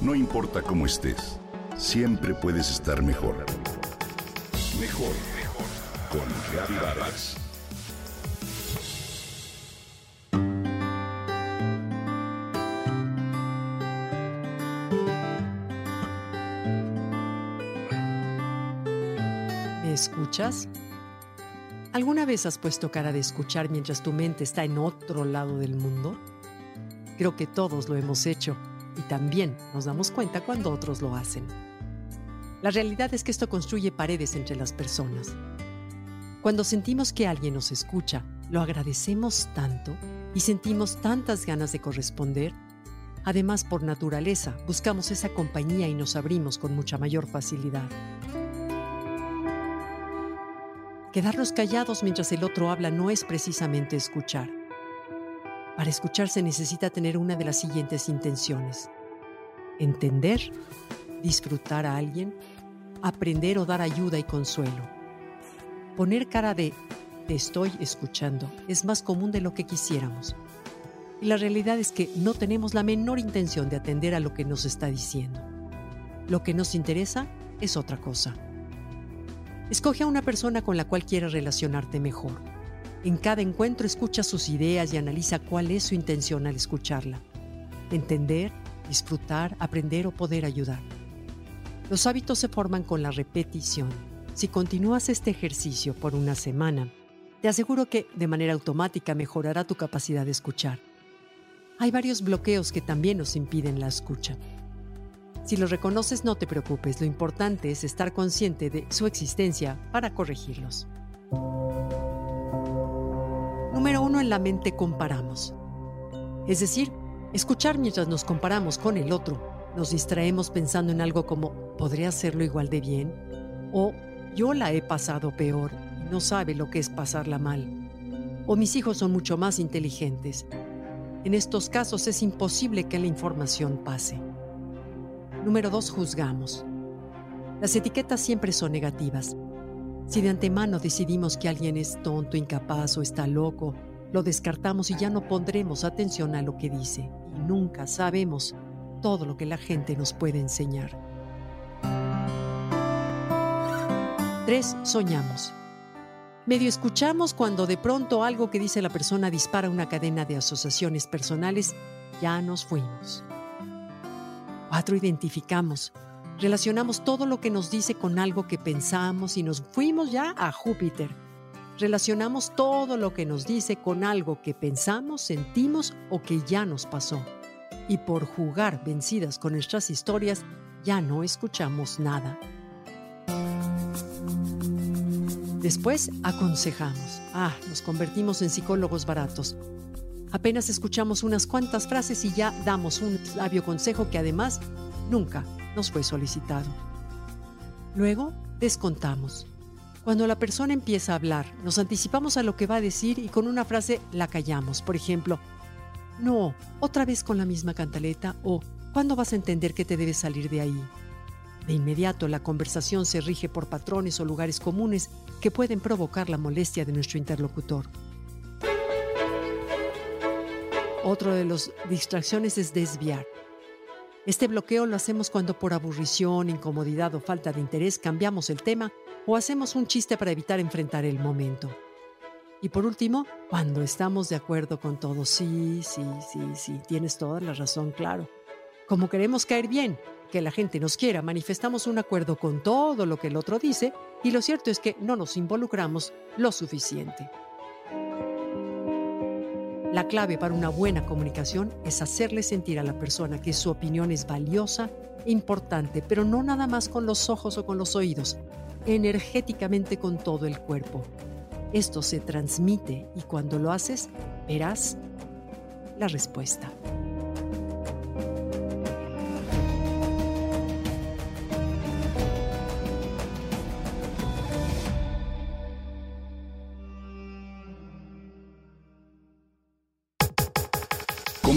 No importa cómo estés, siempre puedes estar mejor. Mejor, mejor. Con Vargas. ¿Me escuchas? ¿Alguna vez has puesto cara de escuchar mientras tu mente está en otro lado del mundo? Creo que todos lo hemos hecho y también nos damos cuenta cuando otros lo hacen. La realidad es que esto construye paredes entre las personas. Cuando sentimos que alguien nos escucha, lo agradecemos tanto y sentimos tantas ganas de corresponder. Además, por naturaleza, buscamos esa compañía y nos abrimos con mucha mayor facilidad. Quedarnos callados mientras el otro habla no es precisamente escuchar. Para escuchar se necesita tener una de las siguientes intenciones. Entender, disfrutar a alguien, aprender o dar ayuda y consuelo. Poner cara de te estoy escuchando es más común de lo que quisiéramos. Y la realidad es que no tenemos la menor intención de atender a lo que nos está diciendo. Lo que nos interesa es otra cosa. Escoge a una persona con la cual quieras relacionarte mejor. En cada encuentro escucha sus ideas y analiza cuál es su intención al escucharla. Entender, disfrutar, aprender o poder ayudar. Los hábitos se forman con la repetición. Si continúas este ejercicio por una semana, te aseguro que de manera automática mejorará tu capacidad de escuchar. Hay varios bloqueos que también nos impiden la escucha. Si los reconoces, no te preocupes, lo importante es estar consciente de su existencia para corregirlos. Número uno, en la mente comparamos. Es decir, escuchar mientras nos comparamos con el otro. Nos distraemos pensando en algo como, ¿podría hacerlo igual de bien? O, yo la he pasado peor no sabe lo que es pasarla mal. O mis hijos son mucho más inteligentes. En estos casos es imposible que la información pase. Número 2. Juzgamos. Las etiquetas siempre son negativas. Si de antemano decidimos que alguien es tonto, incapaz o está loco, lo descartamos y ya no pondremos atención a lo que dice y nunca sabemos todo lo que la gente nos puede enseñar. 3. Soñamos. Medio escuchamos cuando de pronto algo que dice la persona dispara una cadena de asociaciones personales, ya nos fuimos. 4. Identificamos. Relacionamos todo lo que nos dice con algo que pensamos y nos fuimos ya a Júpiter. Relacionamos todo lo que nos dice con algo que pensamos, sentimos o que ya nos pasó. Y por jugar vencidas con nuestras historias, ya no escuchamos nada. Después aconsejamos. Ah, nos convertimos en psicólogos baratos. Apenas escuchamos unas cuantas frases y ya damos un sabio consejo que además nunca nos fue solicitado. Luego, descontamos. Cuando la persona empieza a hablar, nos anticipamos a lo que va a decir y con una frase la callamos. Por ejemplo, no, otra vez con la misma cantaleta o ¿cuándo vas a entender que te debes salir de ahí? De inmediato la conversación se rige por patrones o lugares comunes que pueden provocar la molestia de nuestro interlocutor. Otro de las distracciones es desviar. Este bloqueo lo hacemos cuando por aburrición, incomodidad o falta de interés cambiamos el tema o hacemos un chiste para evitar enfrentar el momento. Y por último, cuando estamos de acuerdo con todo, sí, sí, sí, sí, tienes toda la razón, claro. Como queremos caer bien, que la gente nos quiera, manifestamos un acuerdo con todo lo que el otro dice y lo cierto es que no nos involucramos lo suficiente. La clave para una buena comunicación es hacerle sentir a la persona que su opinión es valiosa importante, pero no nada más con los ojos o con los oídos, energéticamente con todo el cuerpo. Esto se transmite y cuando lo haces verás la respuesta.